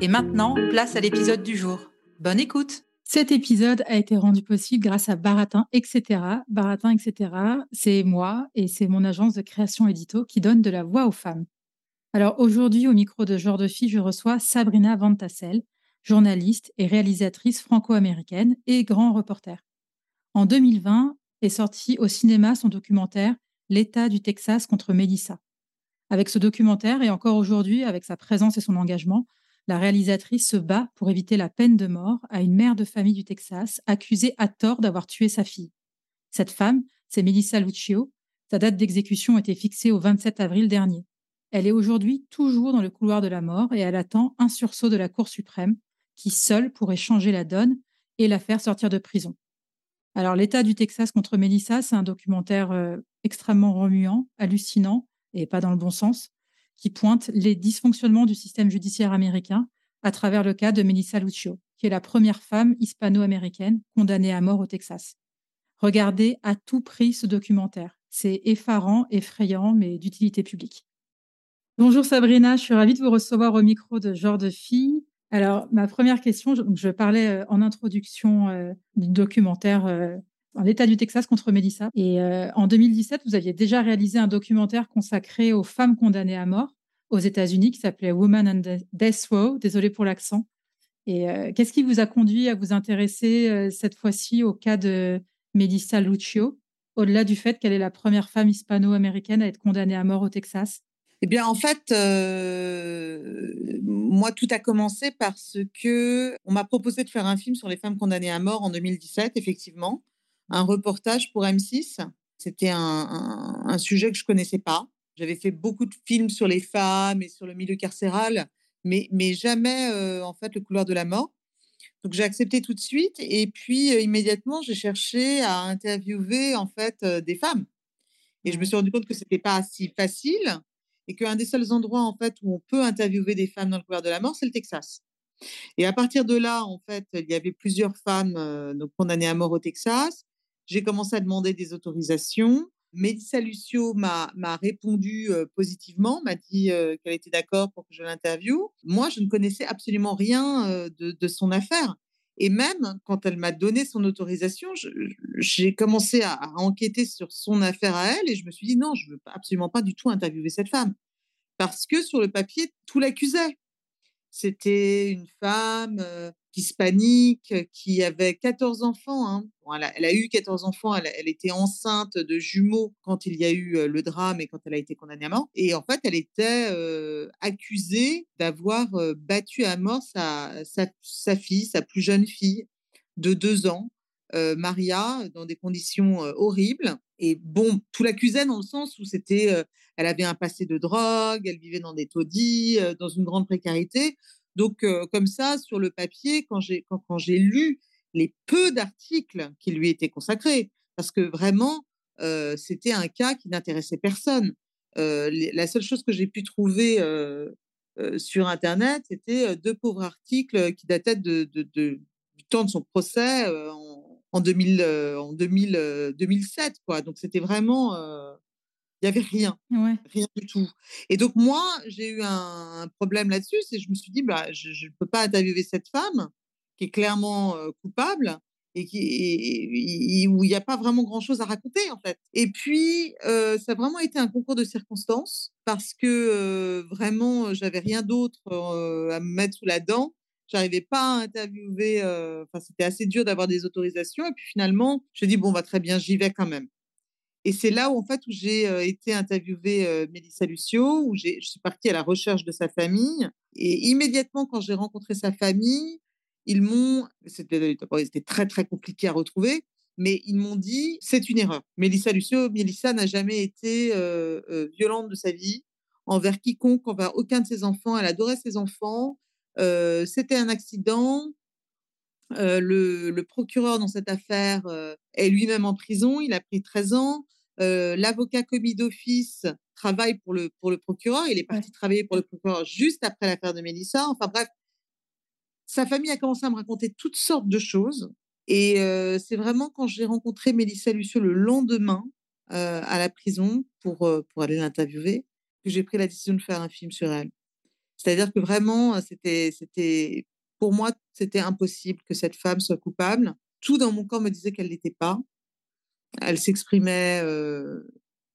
Et maintenant, place à l'épisode du jour. Bonne écoute Cet épisode a été rendu possible grâce à Baratin, etc. Baratin, etc. C'est moi et c'est mon agence de création édito qui donne de la voix aux femmes. Alors aujourd'hui, au micro de Genre de Fille, je reçois Sabrina Van Tassel, journaliste et réalisatrice franco-américaine et grand reporter. En 2020 est sorti au cinéma son documentaire L'État du Texas contre Melissa. Avec ce documentaire et encore aujourd'hui avec sa présence et son engagement, la réalisatrice se bat pour éviter la peine de mort à une mère de famille du Texas accusée à tort d'avoir tué sa fille. Cette femme, c'est Melissa Lucio. Sa date d'exécution était fixée au 27 avril dernier. Elle est aujourd'hui toujours dans le couloir de la mort et elle attend un sursaut de la Cour suprême qui seul pourrait changer la donne et la faire sortir de prison. Alors, l'État du Texas contre Melissa, c'est un documentaire euh, extrêmement remuant, hallucinant, et pas dans le bon sens, qui pointe les dysfonctionnements du système judiciaire américain à travers le cas de Melissa Lucio, qui est la première femme hispano-américaine condamnée à mort au Texas. Regardez à tout prix ce documentaire. C'est effarant, effrayant, mais d'utilité publique. Bonjour Sabrina, je suis ravie de vous recevoir au micro de Genre de Fille. Alors, ma première question, je, parlais euh, en introduction euh, du documentaire euh, L'État du Texas contre Melissa. Et euh, en 2017, vous aviez déjà réalisé un documentaire consacré aux femmes condamnées à mort aux États-Unis qui s'appelait Woman and Death Row. Désolée pour l'accent. Et euh, qu'est-ce qui vous a conduit à vous intéresser euh, cette fois-ci au cas de Melissa Lucio, au-delà du fait qu'elle est la première femme hispano-américaine à être condamnée à mort au Texas? Eh bien, en fait, moi, tout a commencé parce que on m'a proposé de faire un film sur les femmes condamnées à mort en 2017, effectivement, un reportage pour M6. C'était un, un, un, sujet que je connaissais pas. J'avais fait beaucoup de films sur les femmes et sur le milieu carcéral, mais, mais jamais, euh, en fait, le couloir de la mort. Donc, j'ai accepté tout de suite. Et puis, euh, immédiatement, j'ai cherché à interviewer, en fait, euh, des femmes. Et je me suis rendu compte que c'était pas si facile et qu'un des seuls endroits en fait où on peut interviewer des femmes dans le couloir de la mort, c'est le Texas. Et à partir de là, en fait, il y avait plusieurs femmes euh, donc condamnées à mort au Texas. J'ai commencé à demander des autorisations. Mélissa Lucio m'a répondu euh, positivement, m'a dit euh, qu'elle était d'accord pour que je l'interviewe. Moi, je ne connaissais absolument rien euh, de, de, son affaire. Et même quand elle m'a donné son autorisation, j'ai commencé à, à, enquêter sur son affaire à elle et je me suis dit non, je ne veux absolument pas du tout interviewer cette femme. Parce que sur le papier, tout l'accusait. C'était une femme euh, hispanique qui avait 14 enfants. Hein. Elle, a, eu 14 enfants, elle, était enceinte de jumeaux quand il y a eu euh, le drame et quand elle a été condamnée à mort. Et en fait, elle était euh, accusée d'avoir euh, battu à mort sa, fille, sa plus jeune fille de deux ans, euh, Maria, dans des conditions euh, horribles. Et bon, tout l'accusait dans le sens où c'était, euh, elle avait un passé de drogue, elle vivait dans des taudis, dans une grande précarité. Donc, comme ça, sur le papier, quand j'ai lu les peu d'articles qui lui étaient consacrés, parce que vraiment, euh, c'était un cas qui n'intéressait personne. Euh, la seule chose que j'ai pu trouver euh, sur Internet, c'était deux pauvres articles qui dataient du temps de son procès en, en, 2000, en 2000, 2007. Quoi. Donc, c'était vraiment... il n'y avait rien, ouais. rien du tout. Et donc, moi, j'ai eu un, problème là-dessus, c'est je me suis dit, bah, je ne peux pas interviewer cette femme qui est clairement euh, coupable. et, qui, où il n'y a pas vraiment grand-chose à raconter en fait. Et puis, ça a vraiment été un concours de circonstances parce que vraiment, j'avais rien d'autre à me mettre sous la dent. J'arrivais pas à interviewer. Enfin, c'était assez dur d'avoir des autorisations. Et puis finalement, je dis bon, va bah, très bien, j'y vais quand même. Et c'est là où en fait où j'ai été interviewée Mélissa Lucio, où je suis partie à la recherche de sa famille. Et immédiatement, quand j'ai rencontré sa famille, ils m'ont, c'était très très compliqué à retrouver, mais ils m'ont dit c'est une erreur. Mélissa Lucio, Mélissa n'a jamais été violente de sa vie envers quiconque, envers aucun de ses enfants. Elle adorait ses enfants. C'était un accident. le, procureur dans cette affaire est lui-même en prison. Il a pris 13 ans. L'avocat commis d'office travaille pour le, pour le procureur. Il est parti travailler pour le procureur juste après l'affaire de Mélissa. Enfin bref, sa famille a commencé à me raconter toutes sortes de choses. Et c'est vraiment quand j'ai rencontré Mélissa Lucio le lendemain à la prison pour, pour aller l'interviewer que j'ai pris la décision de faire un film sur elle. C'est-à-dire que vraiment, c'était, c'était, pour moi, c'était impossible que cette femme soit coupable. Tout dans mon corps me disait qu'elle n'était pas. Elle s'exprimait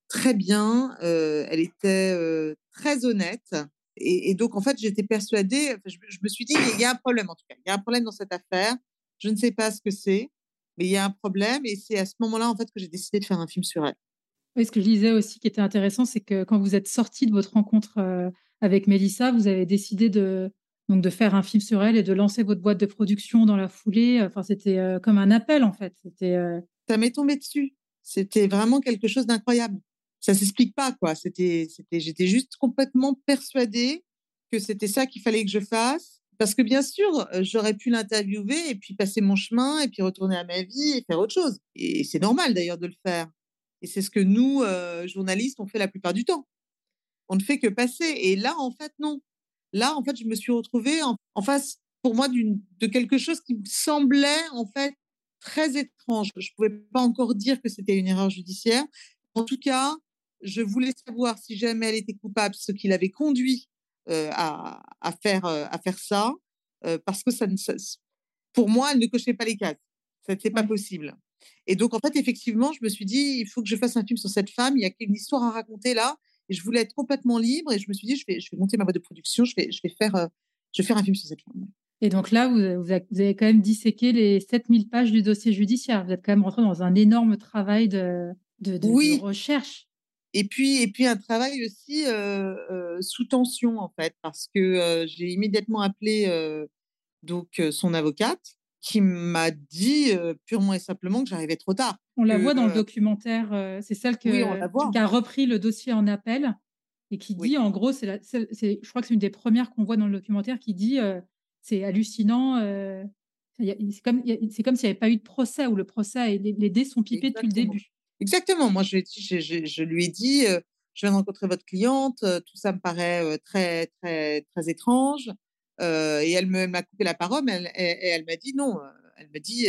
très bien, elle était très honnête. Et, donc, en fait, j'étais persuadée, je, me suis dit, il y a un problème en tout cas, il y a un problème dans cette affaire, je ne sais pas ce que c'est, mais il y a un problème, et c'est à ce moment-là, en fait, que j'ai décidé de faire un film sur elle. Oui, ce que je disais aussi qui était intéressant, c'est que quand vous êtes sortie de votre rencontre euh, avec Mélissa, vous avez décidé de, donc, de faire un film sur elle et de lancer votre boîte de production dans la foulée. Enfin, c'était euh, comme un appel, en fait. C'était, euh Ça m'est tombé dessus. C'était vraiment quelque chose d'incroyable ça s'explique pas quoi. C'était, c'était, j'étais juste complètement persuadée que c'était ça qu'il fallait que je fasse. Parce que bien sûr, j'aurais pu l'interviewer et puis passer mon chemin et puis retourner à ma vie et faire autre chose. Et c'est normal d'ailleurs de le faire. Et c'est ce que nous, journalistes, on fait la plupart du temps. On ne fait que passer. Et là, en fait, non. Là, en fait, je me suis retrouvée en, face, pour moi, de quelque chose qui me semblait, en fait, très étrange. Je ne pouvais pas encore dire que c'était une erreur judiciaire. En tout cas, je voulais savoir si jamais elle était coupable, ce qui l'avait conduit à, faire, à faire ça, parce que ça, pour moi, elle ne cochait pas les cases. Ce n'était pas possible. Et donc, en fait, effectivement, je me suis dit, il faut que je fasse un film sur cette femme. Il y a une histoire à raconter là. Et je voulais être complètement libre. Et je me suis dit, je vais, je vais monter ma boîte de production. Je vais, je vais, faire, je vais faire un film sur cette femme. Et donc là, vous, vous, avez quand même disséqué les 7000 pages du dossier judiciaire. Vous êtes quand même rentré dans un énorme travail de, de, de, de recherche. Et puis, et puis un travail aussi sous tension, en fait, parce que j'ai immédiatement appelé donc son avocate qui m'a dit purement et simplement que j'arrivais trop tard. On la voit dans le documentaire, c'est celle qui a repris le dossier en appel et qui dit, en gros, c'est, je crois que c'est une des premières qu'on voit dans le documentaire qui dit c'est hallucinant. c'est comme, c'est comme s'il n'y avait pas eu de procès où le procès, les, les dés sont pipés depuis le début. Exactement. Moi, je, je, je, je lui ai dit, je viens de rencontrer votre cliente, tout ça me paraît très, très, très étrange. et elle m'a coupé la parole, mais elle, et, elle m'a dit non. Elle m'a dit,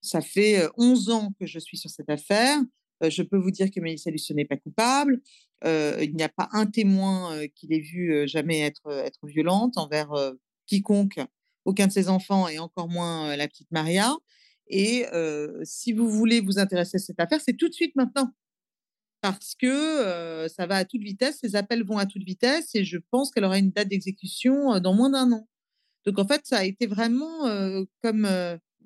ça fait 11 ans que je suis sur cette affaire. je peux vous dire que Mélissa Lucieux n'est pas coupable. il n'y a pas un témoin qui l'ait vu jamais être, être violente envers quiconque, aucun de ses enfants et encore moins la petite Maria. Et si vous voulez vous intéresser à cette affaire, c'est tout de suite maintenant. Parce que ça va à toute vitesse, les appels vont à toute vitesse et je pense qu'elle aura une date d'exécution dans moins d'un an. Donc en fait, ça a été vraiment comme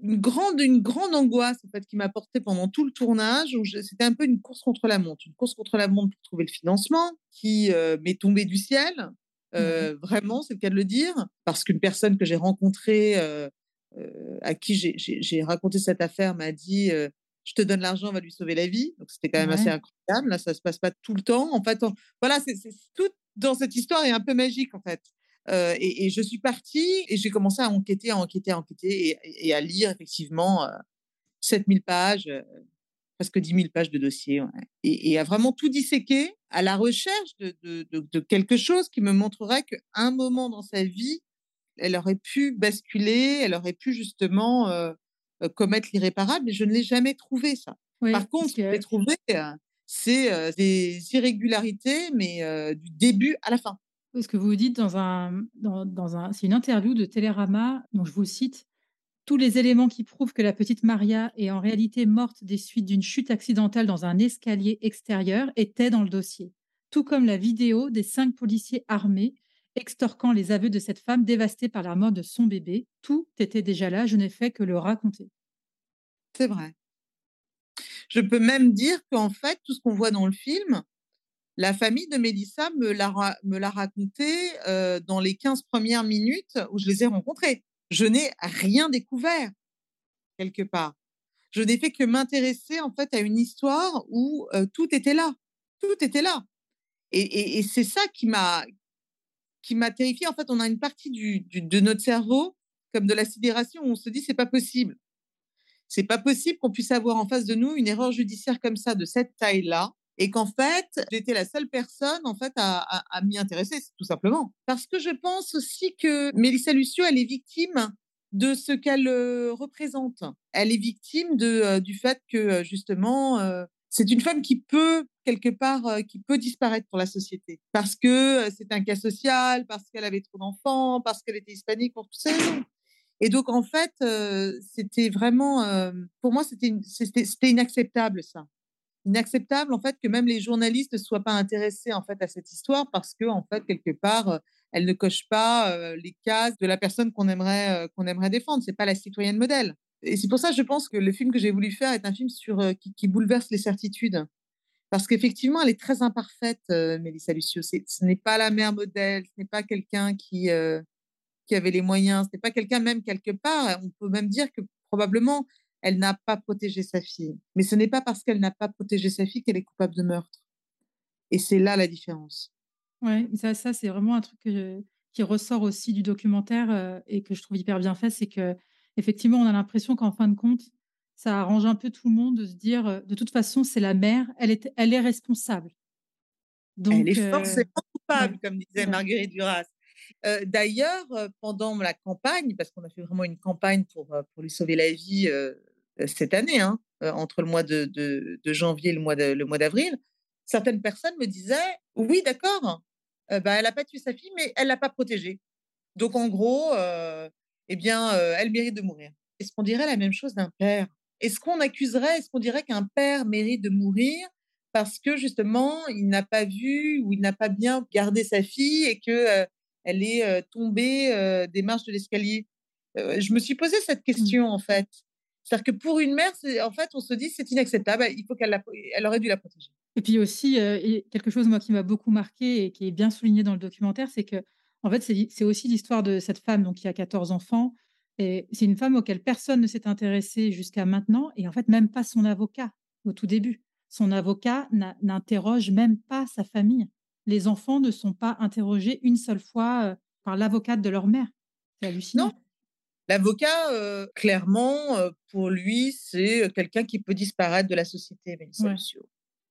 une grande, une grande angoisse en fait, qui m'a porté pendant tout le tournage. C'était un peu une course contre la montre, une course contre la montre pour trouver le financement qui m'est tombé du ciel. Mmh vraiment, c'est le cas de le dire, parce qu'une personne que j'ai rencontrée à qui j'ai raconté cette affaire m'a dit je te donne l'argent, on va lui sauver la vie. Donc c'était quand même assez incroyable. Là, ça se passe pas tout le temps. En fait, voilà, c'est tout dans cette histoire est un peu magique en fait. et, je suis partie et j'ai commencé à enquêter, à enquêter, à enquêter et, à lire effectivement 7000 pages, presque 10 000 pages de dossier, et, à vraiment tout disséquer à la recherche de, de, de quelque chose qui me montrerait qu'à un moment dans sa vie, elle aurait pu basculer, elle aurait pu justement commettre l'irréparable, mais je ne l'ai jamais trouvé ça. Par contre, ce que j'ai trouvé, c'est des irrégularités, mais du début à la fin. Ce que vous dites dans un, dans, un, c'est une interview de Télérama, dont je vous cite. Tous les éléments qui prouvent que la petite Maria est en réalité morte des suites d'une chute accidentelle dans un escalier extérieur étaient dans le dossier, tout comme la vidéo des cinq policiers armés extorquant les aveux de cette femme dévastée par la mort de son bébé. Tout était déjà là, je n'ai fait que le raconter. C'est vrai. Je peux même dire qu'en fait, tout ce qu'on voit dans le film, la famille de Mélissa me l'a raconté euh, dans les 15 premières minutes où je les ai rencontrés. Je n'ai rien découvert quelque part. Je n'ai fait que m'intéresser en fait à une histoire où euh, tout était là. Tout était là. Et, c'est ça qui m'a qui m'a terrifiée. En fait, on a une partie du, de notre cerveau, comme de la sidération, où on se dit c'est pas possible. C'est pas possible qu'on puisse avoir en face de nous une erreur judiciaire comme ça, de cette taille-là, et qu'en fait, j'étais la seule personne en fait à, m'y intéresser, tout simplement. Parce que je pense aussi que Mélissa Lucio, elle est victime de ce qu'elle euh, représente. Elle est victime de, euh, du fait que euh, justement, c'est une femme qui peut quelque part, qui peut disparaître pour la société, parce que c'est un cas social, parce qu'elle avait trop d'enfants, parce qu'elle était hispanique, pour tout ça. Et donc, en fait, c'était vraiment, pour moi, c'était inacceptable, ça. Inacceptable, en fait, que même les journalistes ne soient pas intéressés, en fait, à cette histoire parce que, en fait, quelque part, elle ne coche pas les cases de la personne qu'on aimerait, qu'on aimerait défendre. C'est pas la citoyenne modèle. Et c'est pour ça, je pense que le film que j'ai voulu faire est un film sur, qui, qui bouleverse les certitudes. Parce qu'effectivement, elle est très imparfaite, Mélissa Lucio. Ce n'est pas la mère modèle, ce n'est pas quelqu'un qui, qui avait les moyens. Ce n'est pas quelqu'un même quelque part. On peut même dire que probablement elle n'a pas protégé sa fille. Mais ce n'est pas parce qu'elle n'a pas protégé sa fille qu'elle est coupable de meurtre. Et c'est là la différence. Oui, ça, ça c'est vraiment un truc qui ressort aussi du documentaire euh, et que je trouve hyper bien fait, c'est que effectivement, on a l'impression qu'en fin de compte, ça arrange un peu tout le monde de se dire, euh, de toute façon, c'est la mère, elle est, elle est responsable. Donc, elle est euh, forcément coupable, comme disait Marguerite Duras. D'ailleurs, pendant la campagne, parce qu'on a fait vraiment une campagne pour, pour lui sauver la vie cette année, hein, entre le mois de, janvier et le mois, d'avril, certaines personnes me disaient Oui, d'accord, bah, elle n'a pas tué sa fille, mais elle l'a pas protégée. Donc, en gros, eh bien, elle mérite de mourir. Est-ce qu'on dirait la même chose d'un père? Est-ce qu'on accuserait, est-ce qu'on dirait qu'un père mérite de mourir parce que justement, il n'a pas vu ou il n'a pas bien gardé sa fille et que elle est tombée des marches de l'escalier. je me suis posé cette mmh. question en fait. C'est-à-dire que pour une mère, en fait, on se dit c'est inacceptable, il faut qu'elle elle aurait dû la protéger. Et puis aussi, quelque chose moi qui m'a beaucoup marqué et qui est bien souligné dans le documentaire, c'est que en fait, c'est aussi l'histoire de cette femme donc qui a 14 enfants. Et c'est une femme auquel personne ne s'est intéressé jusqu'à maintenant, et en fait, même pas son avocat au tout début. Son avocat n'interroge même pas sa famille les enfants ne sont pas interrogés une seule fois par l'avocate de leur mère. C'est hallucinant. Non. L'avocat, clairement, pour lui, c'est quelqu'un qui peut disparaître de la société,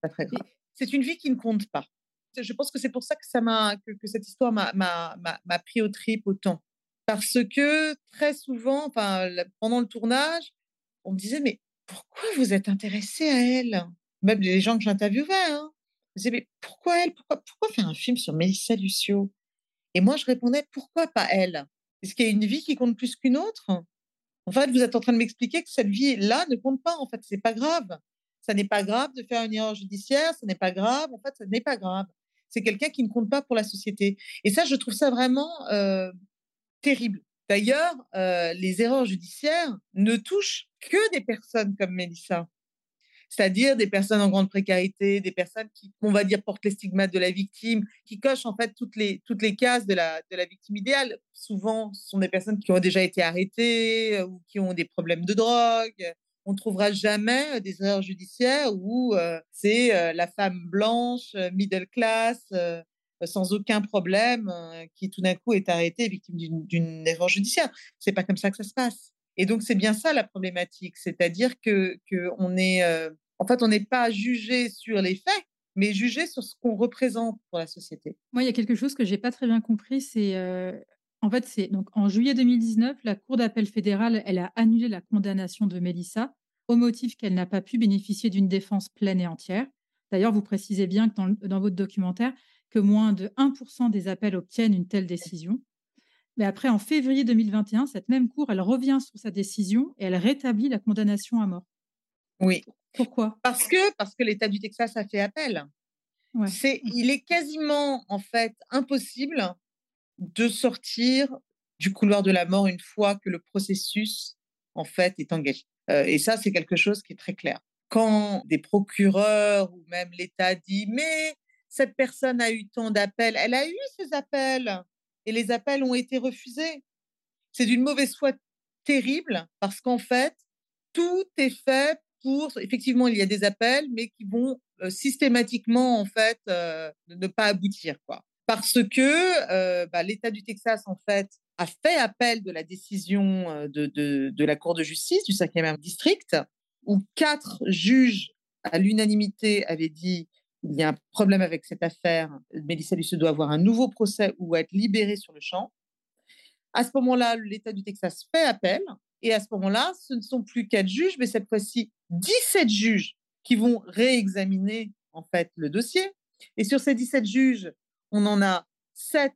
Pas très grave. C'est une vie qui ne compte pas. Je pense que c'est pour ça que, ça m'a, que, cette histoire m'a, pris au trip autant. Parce que très souvent, pendant le tournage, on me disait, mais pourquoi vous êtes intéressé à elle? Même les gens que j'interviewais, hein, disais, mais pourquoi elle? Pourquoi, pourquoi faire un film sur Mélissa Lucio? Et moi, je répondais, pourquoi pas elle? Est-ce qu'il y a une vie qui compte plus qu'une autre? En fait, vous êtes en train de m'expliquer que cette vie-là ne compte pas. En fait, c'est pas grave. Ça n'est pas grave de faire une erreur judiciaire, ce n'est pas grave. En fait, ce n'est pas grave. C'est quelqu'un qui ne compte pas pour la société. Et ça, je trouve ça vraiment euh, terrible. D'ailleurs, euh, les erreurs judiciaires ne touchent que des personnes comme Mélissa c'est-à-dire des personnes en grande précarité, des personnes qui, on va dire, portent les stigmates de la victime, qui cochent en fait toutes les, toutes les cases de la, de la victime idéale. Souvent, ce sont des personnes qui ont déjà été arrêtées euh, ou qui ont des problèmes de drogue. On ne trouvera jamais euh, des erreurs judiciaires où euh, c'est la femme blanche, middle class, sans aucun problème, qui tout d'un coup est arrêtée victime d'une erreur judiciaire. C'est pas comme ça que ça se passe. Et donc, c'est bien ça la problématique, c'est-à-dire que, que on est, en fait, on n'est pas jugé sur les faits, mais jugé sur ce qu'on représente pour la société. Moi, il y a quelque chose que j'ai pas très bien compris, c'est en fait, c'est donc en juillet 2019, la Cour d'appel fédérale, elle a annulé la condamnation de Mélissa au motif qu'elle n'a pas pu bénéficier d'une défense pleine et entière. D'ailleurs, vous précisez bien que dans, dans votre documentaire que moins de 1% des appels obtiennent une telle décision. Mais après, en février 2021, cette même cour, elle revient sur sa décision et elle rétablit la condamnation à mort. Oui. Pourquoi? Parce que, parce que l'État du Texas a fait appel. Ouais. C'est, il est quasiment en fait impossible de sortir du couloir de la mort une fois que le processus en fait est engagé. Euh, et ça, c'est quelque chose qui est très clair. Quand des procureurs ou même l'État dit mais cette personne a eu tant d'appels, elle a eu ces appels et les appels ont été refusés. C'est d'une mauvaise foi terrible parce qu'en fait, tout est fait pour, effectivement, il y a des appels, mais qui vont euh, systématiquement, en fait, euh, ne pas aboutir, quoi. Parce que euh, bah, l'État du Texas, en fait, a fait appel de la décision de, de la Cour de justice du 5e district, où quatre juges à l'unanimité avaient dit il y a un problème avec cette affaire, Mélissa Lucieux doit avoir un nouveau procès ou être libérée sur le champ. À ce moment-là, l'État du Texas fait appel. Et à ce moment-là, ce ne sont plus quatre juges, mais cette fois-ci 17 juges qui vont réexaminer en fait le dossier. Et sur ces 17 juges, on en a 7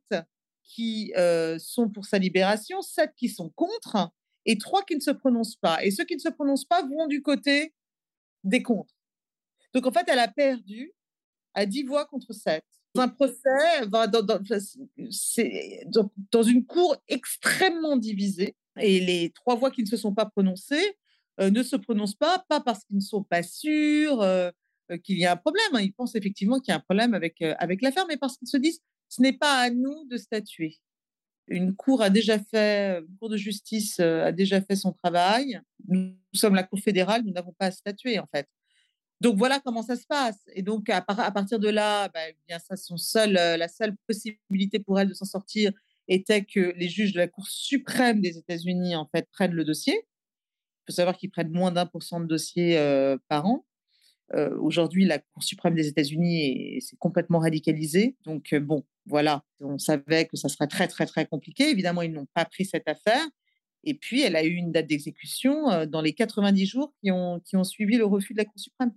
qui euh, sont pour sa libération, 7 qui sont contre et 3 qui ne se prononcent pas. Et ceux qui ne se prononcent pas vont du côté des contre. Donc en fait, elle a perdu à 10 voix contre 7. Dans un procès, dans, dans, une cour extrêmement divisée, et les trois voix qui ne se sont pas prononcées euh, ne se prononcent pas, pas parce qu'ils ne sont pas sûrs euh, qu'il y a un problème. Hein. Ils pensent effectivement qu'il y a un problème avec, euh, l'affaire, mais parce qu'ils se disent ce n'est pas à nous de statuer. Une cour a déjà fait, une cour de justice a déjà fait son travail. Nous, sommes la cour fédérale, nous n'avons pas à statuer en fait. Donc voilà comment ça se passe. Et donc à, partir de là, bah, eh bien ça, son seul, la seule possibilité pour elle de s'en sortir était que les juges de la Cour suprême des États-Unis en fait prennent le dossier. Il faut savoir qu'ils prennent moins d'un pour cent de dossiers euh, par an. Euh, Aujourd'hui, la Cour suprême des États-Unis s'est complètement radicalisée. Donc euh, bon, voilà, on savait que ça serait très très très compliqué. Évidemment, ils n'ont pas pris cette affaire. Et puis, elle a eu une date d'exécution euh, dans les 90 jours qui ont, qui ont suivi le refus de la Cour suprême.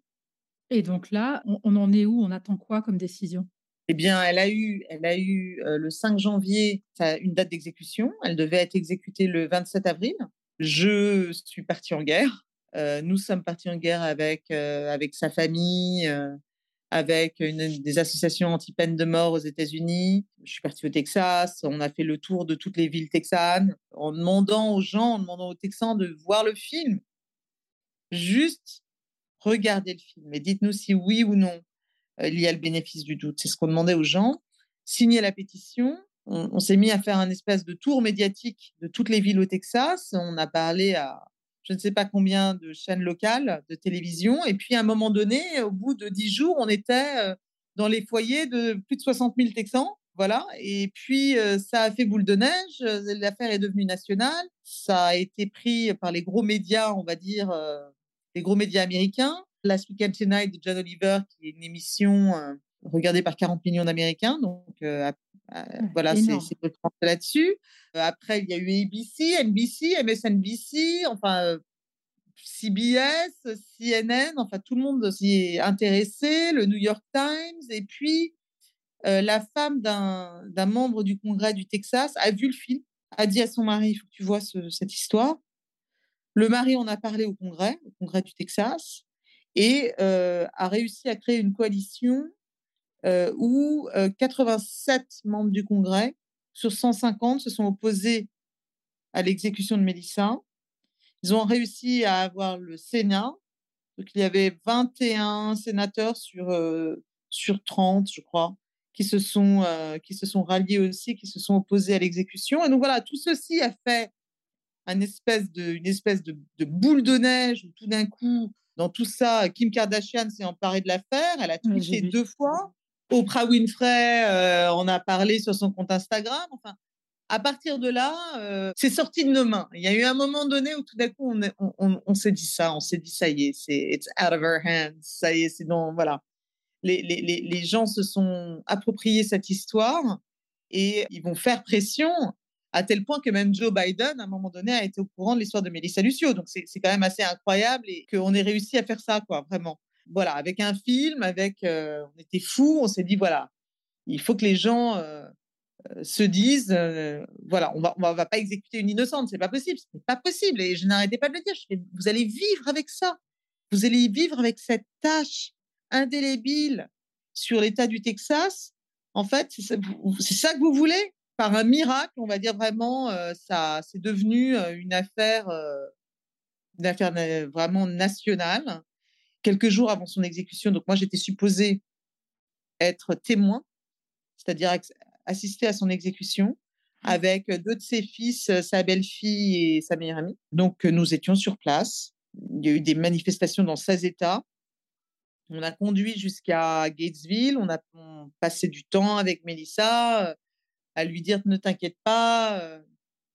Et donc là, on, en est où? On attend quoi comme décision? Eh bien, elle a eu, elle a eu euh, le 5 janvier une date d'exécution. Elle devait être exécutée le 27 avril. Je suis partie en guerre. Euh, nous sommes partis en guerre avec, euh, avec sa famille, avec des associations anti-peine de mort aux États-Unis. Je suis partie au Texas. On a fait le tour de toutes les villes texanes en demandant aux gens, en demandant aux Texans de voir le film. Juste regardez le film et dites-nous si oui ou non il y a le bénéfice du doute. C'est ce qu'on demandait aux gens. Signer la pétition. On, s'est mis à faire un espèce de tour médiatique de toutes les villes au Texas. On a parlé à je ne sais pas combien de chaînes locales de télévision. Et puis, à un moment donné, au bout de dix jours, on était dans les foyers de plus de 60 000 Texans. Voilà. Et puis, ça a fait boule de neige. L'affaire est devenue nationale. Ça a été pris par les gros médias, on va dire, les gros médias américains. Last Weekend Tonight de John Oliver, qui est une émission euh, regardée par 40 millions d'Américains. Donc, euh, euh, voilà, c'est là-dessus. après, il y a eu ABC, NBC, MSNBC, enfin, CBS, CNN, enfin, tout le monde s'y est intéressé, le New York Times. Et puis, la femme d'un membre du Congrès du Texas a vu le film, a dit à son mari, il faut que tu vois ce, cette histoire. Le mari en a parlé au Congrès, au Congrès du Texas et euh, a réussi à créer une coalition euh, où euh, 87 membres du Congrès sur 150 se sont opposés à l'exécution de Mélissa. Ils ont réussi à avoir le Sénat. Donc, il y avait 21 sénateurs sur, euh, sur 30, je crois, qui se, sont, euh, qui se sont ralliés aussi, qui se sont opposés à l'exécution. Et donc, voilà, tout ceci a fait un espèce de, une espèce de, de boule de neige où tout d'un coup, dans tout ça, Kim Kardashian s'est emparée de l'affaire. Elle a tweeté oui, deux fois. Oprah Winfrey euh, en a parlé sur son compte Instagram. Enfin, à partir de là, euh, c'est sorti de nos mains. Il y a eu un moment donné où tout d'un coup, on, on, on, on s'est dit ça. On s'est dit, ça y est, c'est it's out of our hands. Ça y est, c'est donc, voilà. Les, les, les, les gens se sont appropriés cette histoire et ils vont faire pression à tel point que même Joe Biden, à un moment donné, a été au courant de l'histoire de Melissa Lucio. Donc, c'est quand même assez incroyable et qu'on ait réussi à faire ça, quoi, vraiment. Voilà, avec un film, avec, euh, on était fous, on s'est dit, voilà, il faut que les gens euh, se disent, voilà, on va, on va, pas exécuter une innocente, c'est pas possible, c'est pas possible. Et je n'arrêtais pas de le dire. vous allez vivre avec ça, vous allez vivre avec cette tâche indélébile sur l'État du Texas. En fait, c'est ça, que vous voulez? Par un miracle, on va dire vraiment, ça, c'est devenu une affaire, une affaire vraiment nationale. Quelques jours avant son exécution, donc moi j'étais supposée être témoin, c'est-à-dire assister à son exécution mmh. avec deux de ses fils, sa belle-fille et sa meilleure amie. Donc nous étions sur place. Il y a eu des manifestations dans 16 États. On a conduit jusqu'à Gatesville, on a passé du temps avec Melissa à lui dire ne t'inquiète pas,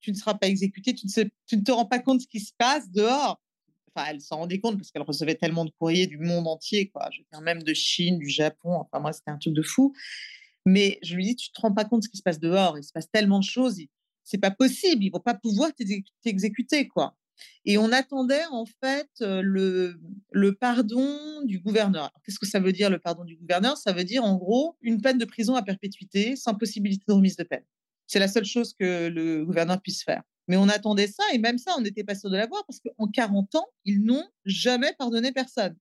tu ne seras pas exécuté, tu ne, tu ne te rends pas compte de ce qui se passe dehors. Enfin, elle s'en rendait compte parce qu'elle recevait tellement de courriers du monde entier, quoi. Je veux même de Chine, du Japon. Enfin, moi, c'était un truc de fou. Mais je lui dis, tu te rends pas compte de ce qui se passe dehors. Il se passe tellement de choses. C'est pas possible. Ils vont pas pouvoir t'exécuter, quoi. Et on attendait en fait le, le pardon du gouverneur. Qu'est-ce que ça veut dire le pardon du gouverneur? Ça veut dire en gros une peine de prison à perpétuité sans possibilité de remise de peine. C'est la seule chose que le gouverneur puisse faire. Mais on attendait ça et même ça, on n'était pas sûr de l'avoir parce qu'en 40 ans, ils n'ont jamais pardonné personne.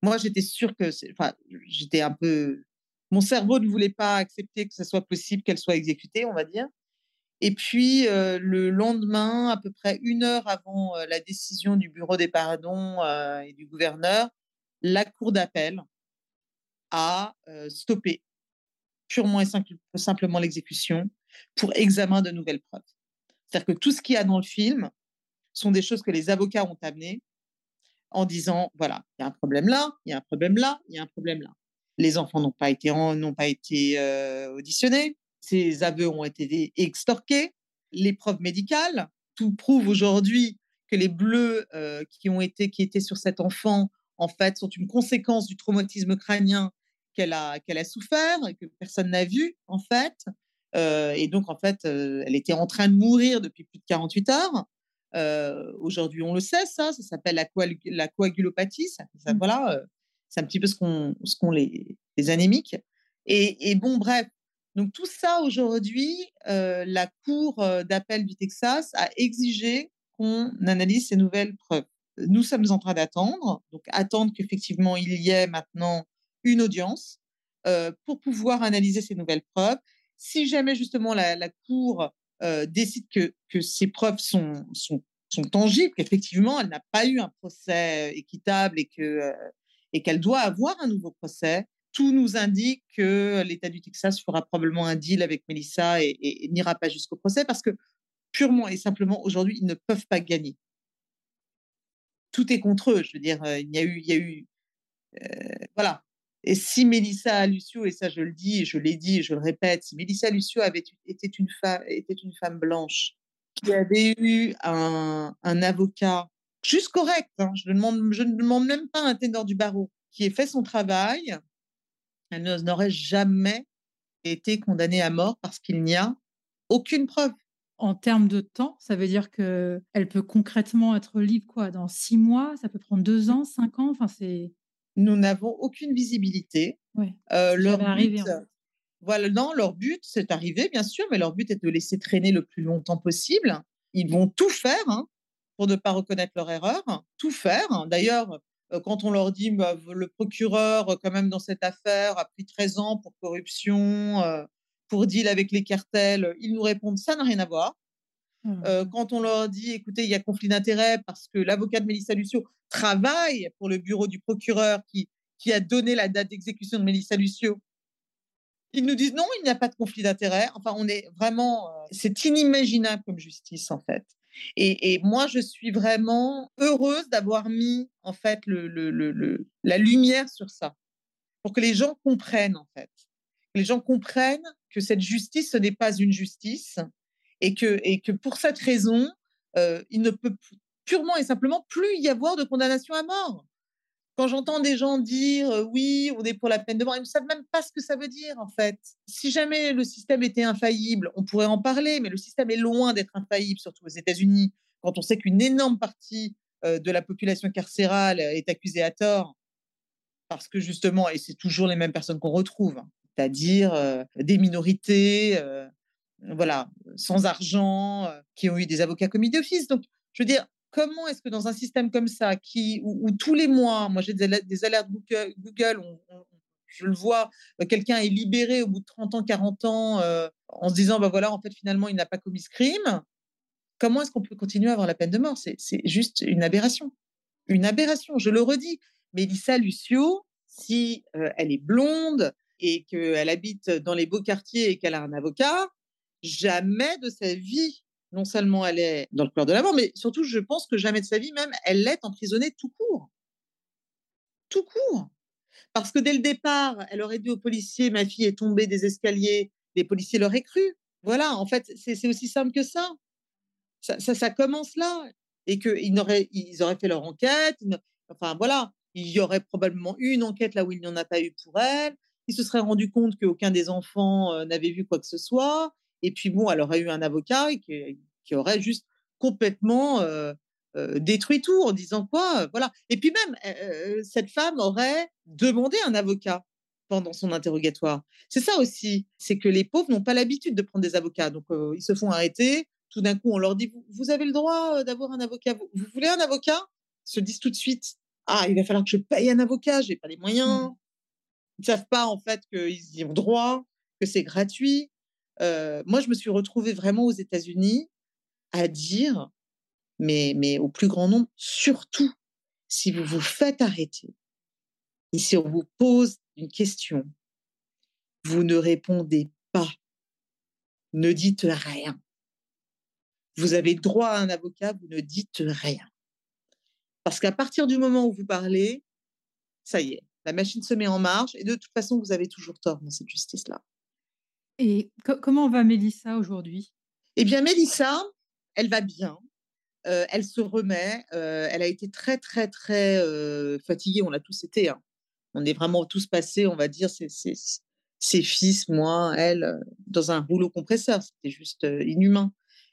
Moi, j'étais sûre que, enfin, j'étais un peu, mon cerveau ne voulait pas accepter que ce soit possible qu'elle soit exécutée, on va dire. Et puis, le lendemain, à peu près une heure avant la décision du bureau des pardons et du gouverneur, la Cour d'appel a stoppé purement et simplement l'exécution pour examen de nouvelles preuves. C'est-à-dire que tout ce qu'il y a dans le film sont des choses que les avocats ont amenées en disant, voilà, il y a un problème là, il y a un problème là, il y a un problème là. Les enfants n'ont pas été, n'ont pas été auditionnés, ces aveux ont été extorqués. Les preuves médicales, tout prouve aujourd'hui que les bleus euh, qui ont été qui étaient sur cet enfant en fait sont une conséquence du traumatisme crânien qu'elle a qu'elle a souffert et que personne n'a vu en fait. Euh, et donc en fait, euh, elle était en train de mourir depuis plus de 48 heures. aujourd'hui, on le sait, ça, ça s'appelle la, la, coagulopathie. Ça, mmh. Voilà, c'est un petit peu ce qu'ont ce qu'on les, les anémiques. Et, et, bon, bref, donc tout ça, aujourd'hui, la Cour d'appel du Texas a exigé qu'on analyse ces nouvelles preuves. Nous sommes en train d'attendre, donc attendre qu'effectivement il y ait maintenant une audience pour pouvoir analyser ces nouvelles preuves. Si jamais justement la, Cour décide que, que, ces preuves sont, sont, sont tangibles, qu'effectivement elle n'a pas eu un procès équitable et et qu'elle doit avoir un nouveau procès, tout nous indique que l'État du Texas fera probablement un deal avec Melissa et, n'ira pas jusqu'au procès parce que purement et simplement, aujourd'hui, ils ne peuvent pas gagner. Tout est contre eux. Je veux dire, euh, il y a eu, eu, voilà. Et si Melissa Lucio, et ça je le dis, je l'ai dit, je le répète, si Melissa Lucio avait était une femme, était une femme blanche qui avait eu un, avocat juste correct, hein, je, ne demande, je ne demande même pas un ténor du barreau, qui ait fait son travail, elle n'aurait jamais été condamnée à mort parce qu'il n'y a aucune preuve. En termes de temps, ça veut dire qu'elle peut concrètement être libre quoi dans six mois, ça peut prendre deux ans, cinq ans. Enfin, c'est. Nous n'avons aucune visibilité. Ouais, euh, leur but, voilà, non, leur but, c'est arrivé, bien sûr, mais leur but est de laisser traîner le plus longtemps possible. Ils vont tout faire hein, pour ne pas reconnaître leur erreur, tout faire. D'ailleurs, quand on leur dit bah, le procureur, euh, quand même, dans cette affaire, a pris 13 ans pour corruption, euh, pour deal avec les cartels, ils nous répondent ça n'a rien à voir. Mmh. quand on leur dit écoutez, il y a conflit d'intérêts parce que l'avocat de Mélissa Lucio travaille pour le bureau du procureur qui, qui a donné la date d'exécution de Mélissa Lucio, ils nous disent non, il n'y a pas de conflit d'intérêts. Enfin, on est vraiment, c'est inimaginable comme justice en fait. Et, moi, je suis vraiment heureuse d'avoir mis en fait la lumière sur ça, pour que les gens comprennent en fait, que les gens comprennent que cette justice, ce n'est pas une justice, et que, et que pour cette raison, euh, il ne peut purement et simplement plus y avoir de condamnation à mort. Quand j'entends des gens dire oui, on est pour la peine de mort, ils ne savent même pas ce que ça veut dire en fait. Si jamais le système était infaillible, on pourrait en parler, mais le système est loin d'être infaillible, surtout aux États-Unis, quand on sait qu'une énorme partie de la population carcérale est accusée à tort, parce que justement, et c'est toujours les mêmes personnes qu'on retrouve, hein, c'est-à-dire des minorités, voilà, sans argent, qui ont eu des avocats commis d'office. Donc, je veux dire, comment est-ce que dans un système comme ça, où, tous les mois, moi j'ai des, alertes Google, je le vois, quelqu'un est libéré au bout de 30 ans, 40 ans, en se disant, bah voilà, en fait, finalement, il n'a pas commis ce crime. Comment est-ce qu'on peut continuer à avoir la peine de mort? C'est juste une aberration. Une aberration, je le redis. Mélissa Lucio, si elle est blonde et qu'elle habite dans les beaux quartiers et qu'elle a un avocat, jamais de sa vie, non seulement elle est dans le cœur de la mort, mais surtout, je pense que jamais de sa vie même, elle l'est emprisonnée tout court. Tout court. Parce que dès le départ, elle aurait dit aux policiers, ma fille est tombée des escaliers, les policiers l'auraient cru. Voilà, en fait, c'est aussi simple que ça. Ça, ça, commence là. Et qu'ils auraient, ils auraient fait leur enquête. Enfin, voilà, il y aurait probablement eu une enquête là où il n'y en a pas eu pour elle. Ils se seraient rendu compte qu'aucun des enfants euh, n'avait vu quoi que ce soit. Et puis, bon, elle aurait eu un avocat qui, qui aurait juste complètement euh, euh, détruit tout en disant quoi, voilà. Et puis même, cette femme aurait demandé un avocat pendant son interrogatoire. C'est ça aussi, c'est que les pauvres n'ont pas l'habitude de prendre des avocats. Donc, ils se font arrêter. Tout d'un coup, on leur dit, vous, avez le droit d'avoir un avocat. Vous, voulez un avocat? Ils se disent tout de suite, ah, il va falloir que je paye un avocat, je n'ai pas les moyens. Mmh. Ils ne savent pas, en fait, qu'ils y ont droit, que c'est gratuit. Moi, je me suis retrouvée vraiment aux États-Unis à dire, mais, mais au plus grand nombre, surtout si vous vous faites arrêter et si on vous pose une question, vous ne répondez pas, ne dites rien. Vous avez droit à un avocat, vous ne dites rien. Parce qu'à partir du moment où vous parlez, ça y est, la machine se met en marche et de toute façon, vous avez toujours tort dans cette justice-là. Et comment va Mélissa aujourd'hui? Eh bien, Mélissa, elle va bien. elle se remet. elle a été très, très, très fatiguée. On l'a tous été. Hein. On est vraiment tous passés, on va dire, ses, fils, moi, elle, dans un rouleau compresseur. C'était juste inhumain,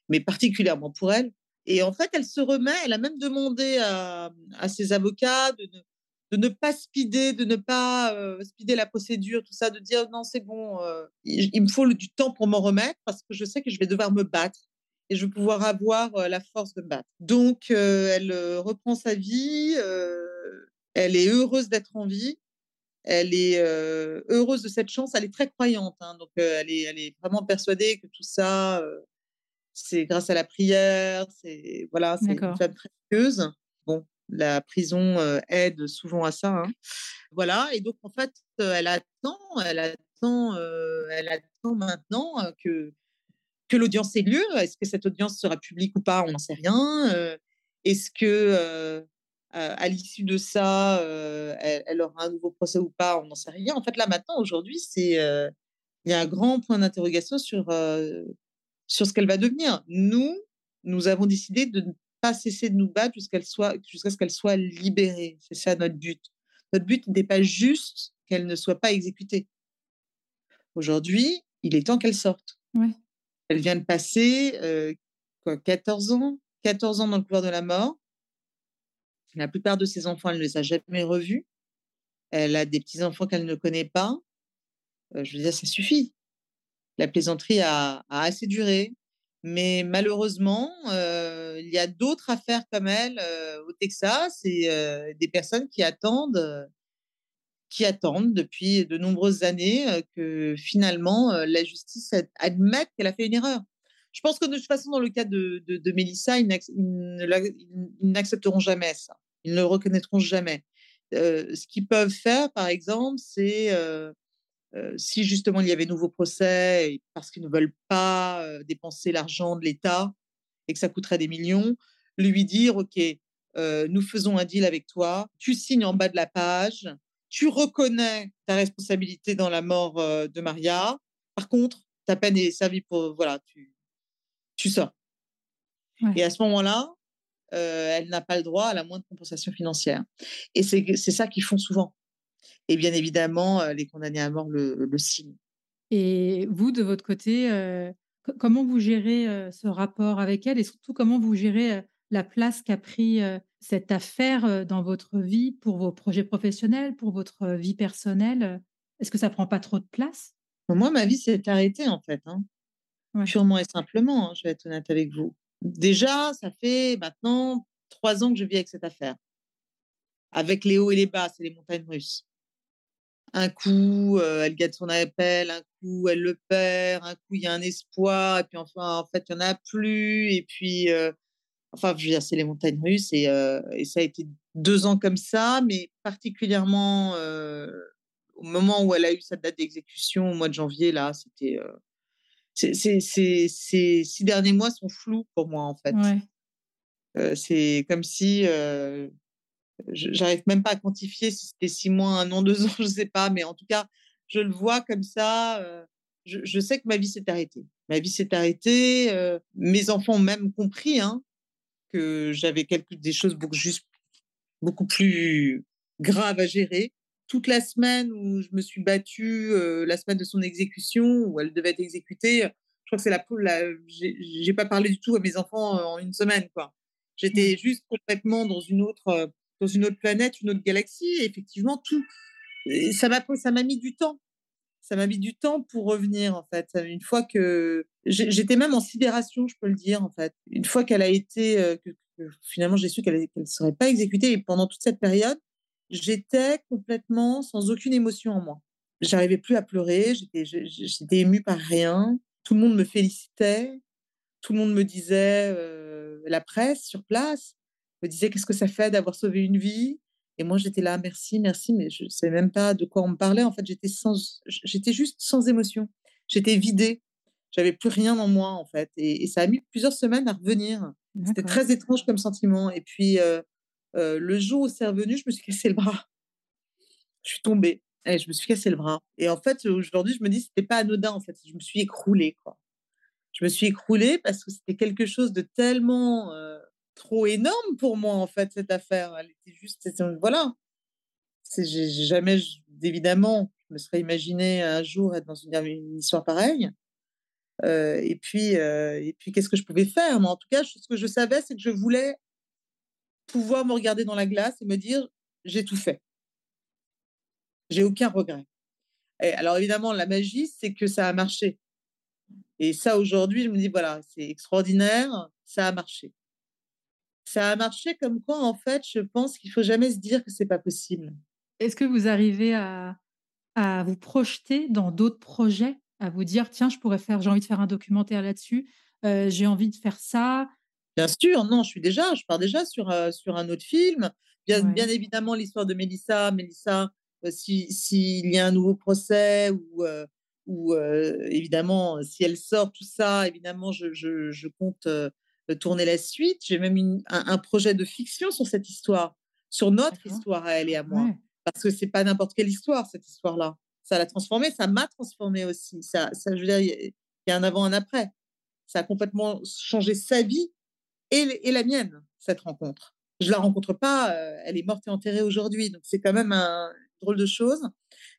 mais particulièrement pour elle. Et en fait, elle se remet. Elle a même demandé à, ses avocats de ne, pas speeder, de ne pas speeder la procédure, tout ça, de dire non, c'est bon, il, me faut du temps pour m'en remettre parce que je sais que je vais devoir me battre et je vais pouvoir avoir la force de me battre. Donc, elle reprend sa vie, elle est heureuse d'être en vie, elle est heureuse de cette chance, elle est très croyante, hein, donc elle, est, elle est vraiment persuadée que tout ça, c'est grâce à la prière, c'est voilà, c'est une femme très pieuse. Bon, la prison aide souvent à ça. Hein. Voilà, et donc en fait, elle attend, elle attend, elle attend maintenant que que l'audience ait lieu. Est-ce que cette audience sera publique ou pas On n'en sait rien. Euh, est-ce que euh, à l'issue de ça, euh, elle, aura un nouveau procès ou pas On n'en sait rien. En fait, là maintenant, aujourd'hui, c'est il y a un grand point d'interrogation sur sur ce qu'elle va devenir. Nous, nous avons décidé de ne pas cesser de nous battre jusqu'à soit jusqu'à ce qu'elle soit libérée. C'est ça notre but. Notre but n'est pas juste qu'elle ne soit pas exécutée. Aujourd'hui, il est temps qu'elle sorte. Ouais. Elle vient de passer 14 ans, 14 ans dans le couloir de la mort. La plupart de ses enfants, elle ne les a jamais revus. Elle a des petits-enfants qu'elle ne connaît pas. je veux dire, ça suffit. La plaisanterie a, assez duré. Mais malheureusement, il y a d'autres affaires comme elle au Texas et des personnes qui attendent qui attendent depuis de nombreuses années que finalement la justice admette qu'elle a fait une erreur. Je pense que de toute façon, dans le cas de, de, Mélissa, ils n'accepteront jamais ça. Ils ne le reconnaîtront jamais. ce qu'ils peuvent faire, par exemple, c'est si justement il y avait nouveau procès parce qu'ils ne veulent pas dépenser l'argent de l'État et que ça coûterait des millions, lui dire, OK, nous faisons un deal avec toi, tu signes en bas de la page, tu reconnais ta responsabilité dans la mort de Maria. Par contre, ta peine est servie pour. Voilà, tu, tu sors. Et à ce moment-là, elle n'a pas le droit à la moindre compensation financière. Et c'est ça qu'ils font souvent. Et bien évidemment, les condamnés à mort le, le signent. Et vous, de votre côté, comment vous gérez ce rapport avec elle et surtout comment vous gérez la place qu'a pris cette affaire dans votre vie pour vos projets professionnels, pour votre vie personnelle? Est-ce que ça prend pas trop de place? Moi, ma vie s'est arrêtée en fait. Hein. purement et simplement, hein, je vais être honnête avec vous. Déjà, ça fait maintenant trois ans que je vis avec cette affaire. Avec les hauts et les bas, c'est les montagnes russes. Un coup, euh, elle gagne son appel, un coup, elle le perd, un coup, il y a un espoir, et puis enfin, en fait, il n'y en a plus, et puis, euh, enfin, je veux dire, c'est les montagnes russes, et, euh, et, ça a été deux ans comme ça, mais particulièrement au moment où elle a eu sa date d'exécution, au mois de janvier, là, c'était. ces six derniers mois sont flous pour moi, en fait. c'est comme si j'arrive même pas à quantifier si c'était six mois, un an, deux ans, je sais pas, mais en tout cas, je le vois comme ça. je, sais que ma vie s'est arrêtée. Ma vie s'est arrêtée. mes enfants ont même compris hein, que j'avais quelque, des choses beaucoup, juste, beaucoup plus graves à gérer. Toute la semaine où je me suis battue, la semaine de son exécution, où elle devait être exécutée, je crois que c'est la poule. J'ai pas parlé du tout à mes enfants en une semaine, quoi. J'étais juste complètement dans une autre dans une autre planète, une autre galaxie. Et effectivement, tout, ça m'a, ça m'a mis du temps. Ça m'a mis du temps pour revenir, en fait. Une fois que j'étais même en sidération, je peux le dire, en fait. Une fois qu'elle a été, euh, finalement, j'ai su qu'elle ne serait pas exécutée. Et pendant toute cette période, j'étais complètement sans aucune émotion en moi. J'arrivais plus à pleurer. J'étais, j'étais émue par rien. Tout le monde me félicitait. Tout le monde me disait, euh, la presse sur place, me disait qu'est-ce que ça fait d'avoir sauvé une vie? Et moi, j'étais là, merci, merci, mais je ne savais même pas de quoi on me parlait. En fait, j'étais sans, j'étais juste sans émotion. J'étais vidée. J'avais plus rien en moi, en fait. Et, ça a mis plusieurs semaines à revenir. C'était très étrange comme sentiment. Et puis, euh, euh, le jour où c'est revenu, je me suis cassé le bras. Je suis tombée. Et je me suis cassé le bras. Et en fait, aujourd'hui, je me dis, c'était pas anodin, en fait. Je me suis écroulée, quoi. Je me suis écroulée parce que c'était quelque chose de tellement euh, trop énorme pour moi, en fait, cette affaire. Elle était juste, voilà. J'ai jamais, évidemment, je me serais imaginé un jour être dans une, histoire pareille. Euh, et puis, euh, et puis qu'est-ce que je pouvais faire? Mais en tout cas, ce que je savais, c'est que je voulais pouvoir me regarder dans la glace et me dire j'ai tout fait. J'ai aucun regret. Et alors évidemment, la magie, c'est que ça a marché. Et ça, aujourd'hui, je me dis voilà, c'est extraordinaire, ça a marché ça a marché comme quoi, en fait, je pense qu'il faut jamais se dire que c'est pas possible. Est-ce que vous arrivez à, à vous projeter dans d'autres projets, à vous dire tiens, je pourrais faire, j'ai envie de faire un documentaire là-dessus, euh, j'ai envie de faire ça? Bien sûr, non, je suis déjà, je pars déjà sur, euh, sur un autre film. Bien, bien évidemment, l'histoire de Mélissa. Mélissa, euh, s'il y a un nouveau procès ou, ou évidemment, si elle sort tout ça, évidemment, je, je, je compte tourner la suite. J'ai même un, projet de fiction sur cette histoire, sur notre histoire à elle et à moi. Parce que c'est pas n'importe quelle histoire, cette histoire-là. Ça l'a transformée, ça m'a transformée aussi. Ça, ça, je veux dire, il y a un avant, un après. Ça a complètement changé sa vie et, et la mienne, cette rencontre. Je la rencontre pas, euh, elle est morte et enterrée aujourd'hui. Donc c'est quand même un drôle de chose.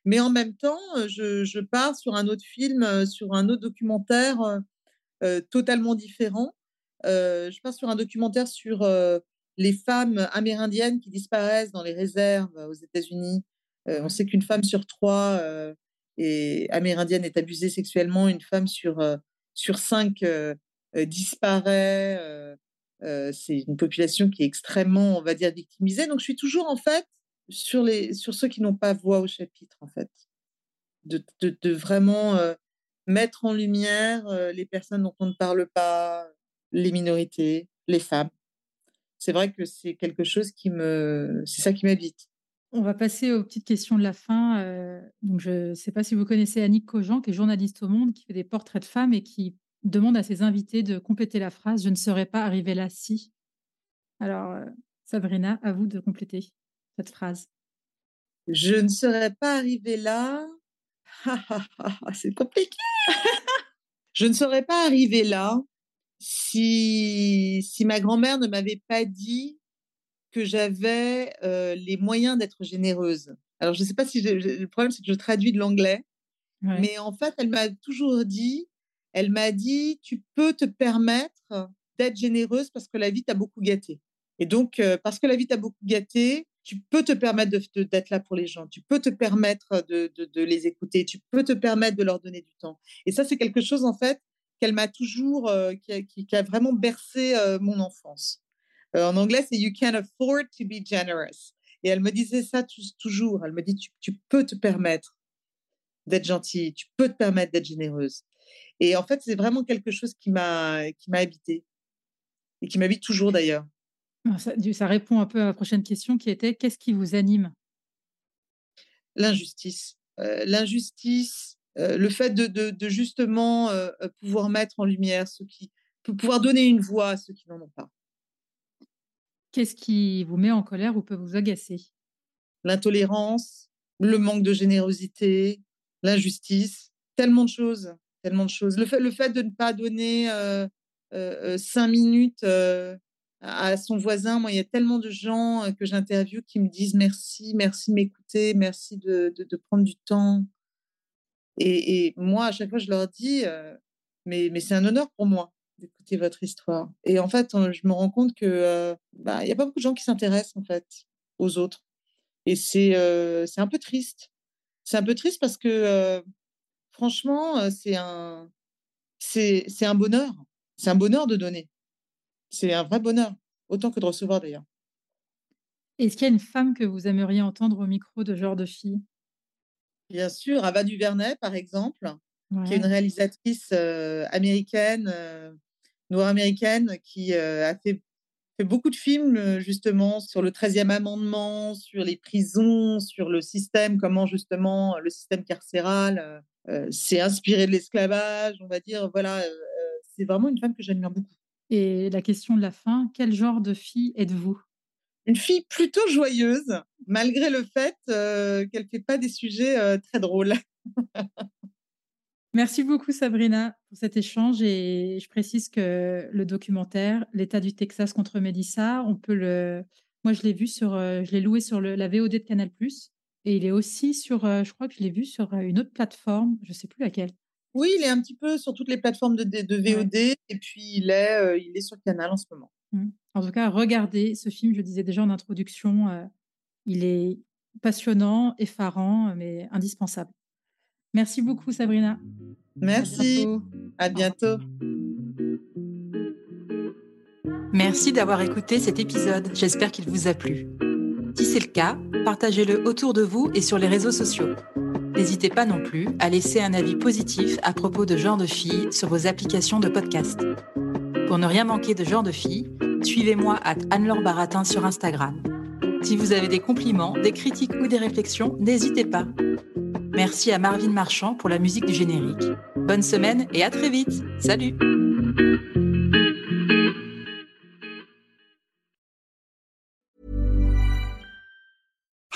Mais en même temps, je, je pars sur un autre film, euh, sur un autre documentaire euh, totalement différent je pars sur un documentaire sur les femmes amérindiennes qui disparaissent dans les réserves aux États-Unis. on sait qu'une femme sur trois est, amérindienne est abusée sexuellement. Une femme sur, sur cinq disparaît. c'est une population qui est extrêmement, on va dire, victimisée. Donc, je suis toujours, en fait, sur, les, sur ceux qui n'ont pas voix au chapitre, en fait. De, de vraiment mettre en lumière les personnes dont on ne parle pas, les minorités, les femmes. C'est vrai que c'est quelque chose qui me, c'est ça qui m'habite. On va passer aux petites questions de la fin. Euh, donc je ne sais pas si vous connaissez Annick Cogent, qui est journaliste au Monde, qui fait des portraits de femmes et qui demande à ses invités de compléter la phrase "Je ne serais pas arrivée là si". Alors euh, Sabrina, à vous de compléter cette phrase. Je ne serais pas arrivée là. c'est compliqué. je ne serais pas arrivée là si, si ma grand-mère ne m'avait pas dit que j'avais euh, les moyens d'être généreuse. Alors, je ne sais pas si le problème, c'est que je traduis de l'anglais, mais en fait, elle m'a toujours dit, elle m'a dit, tu peux te permettre d'être généreuse parce que la vie t'a beaucoup gâté. Et donc, euh, parce que la vie t'a beaucoup gâté, tu peux te permettre d'être là pour les gens, tu peux te permettre de, de, de, les écouter, tu peux te permettre de leur donner du temps. Et ça, c'est quelque chose, en fait, qu'elle m'a toujours, euh, qui, a, vraiment bercé euh, mon enfance. en anglais, c'est You can afford to be generous. Et elle me disait ça toujours. Elle me dit, tu, peux te permettre d'être gentille, tu peux te permettre d'être généreuse. Et en fait, c'est vraiment quelque chose qui m'a qui m'a habité et qui m'habite toujours d'ailleurs. Ah, ça, ça, répond un peu à la prochaine question qui était qu'est-ce qui vous anime? L'injustice. L'injustice, le fait de, justement pouvoir mettre en lumière ceux qui. pouvoir donner une voix à ceux qui n'en ont pas. Qu'est-ce qui vous met en colère ou peut vous agacer? L'intolérance, le manque de générosité, l'injustice, tellement de choses, tellement de choses. Le fait, le fait de ne pas donner cinq minutes à son voisin. Moi, il y a tellement de gens que j'interviewe qui me disent merci, merci de m'écouter, merci de, de, prendre du temps. Et, moi, à chaque fois, je leur dis, mais, mais c'est un honneur pour moi d'écouter votre histoire. Et en fait, je me rends compte que bah, il n'y a pas beaucoup de gens qui s'intéressent en fait aux autres. Et c'est c'est un peu triste. C'est un peu triste parce que franchement, c'est un c'est un bonheur. C'est un bonheur de donner. C'est un vrai bonheur, autant que de recevoir d'ailleurs. Est-ce qu'il y a une femme que vous aimeriez entendre au micro de genre de fille? Bien sûr, Ava DuVernay, par exemple, qui est une réalisatrice américaine, noire américaine, qui a fait, fait, beaucoup de films justement sur le 13e amendement, sur les prisons, sur le système, comment justement le système carcéral s'est inspiré de l'esclavage, on va dire. Voilà, c'est vraiment une femme que j'admire beaucoup. Et la question de la fin, quel genre de fille êtes-vous? Une fille plutôt joyeuse, malgré le fait qu'elle ne fait pas des sujets très drôles. Merci beaucoup Sabrina pour cet échange et je précise que le documentaire L'État du Texas contre Mélissa, on peut le, moi je l'ai vu sur, je l'ai loué sur la VOD de Canal+ et il est aussi sur, je crois que je l'ai vu sur une autre plateforme, je ne sais plus laquelle. Oui, il est un petit peu sur toutes les plateformes de, de, VOD et puis il est, euh, il est sur Canal en ce moment. Mmh. En tout cas, regardez ce film, je disais déjà en introduction, euh, il est passionnant, effarant, mais indispensable. Merci beaucoup Sabrina. Merci. À bientôt. Merci d'avoir écouté cet épisode. J'espère qu'il vous a plu. Si c'est le cas, partagez-le autour de vous et sur les réseaux sociaux. N'hésitez pas non plus à laisser un avis positif à propos de Genre de Filles sur vos applications de podcast. Pour ne rien manquer de Genre de Filles, suivez-moi à Anne-Laure Baratin sur Instagram. Si vous avez des compliments, des critiques ou des réflexions, n'hésitez pas. Merci à Marvin Marchand pour la musique du générique. Bonne semaine et à très vite. Salut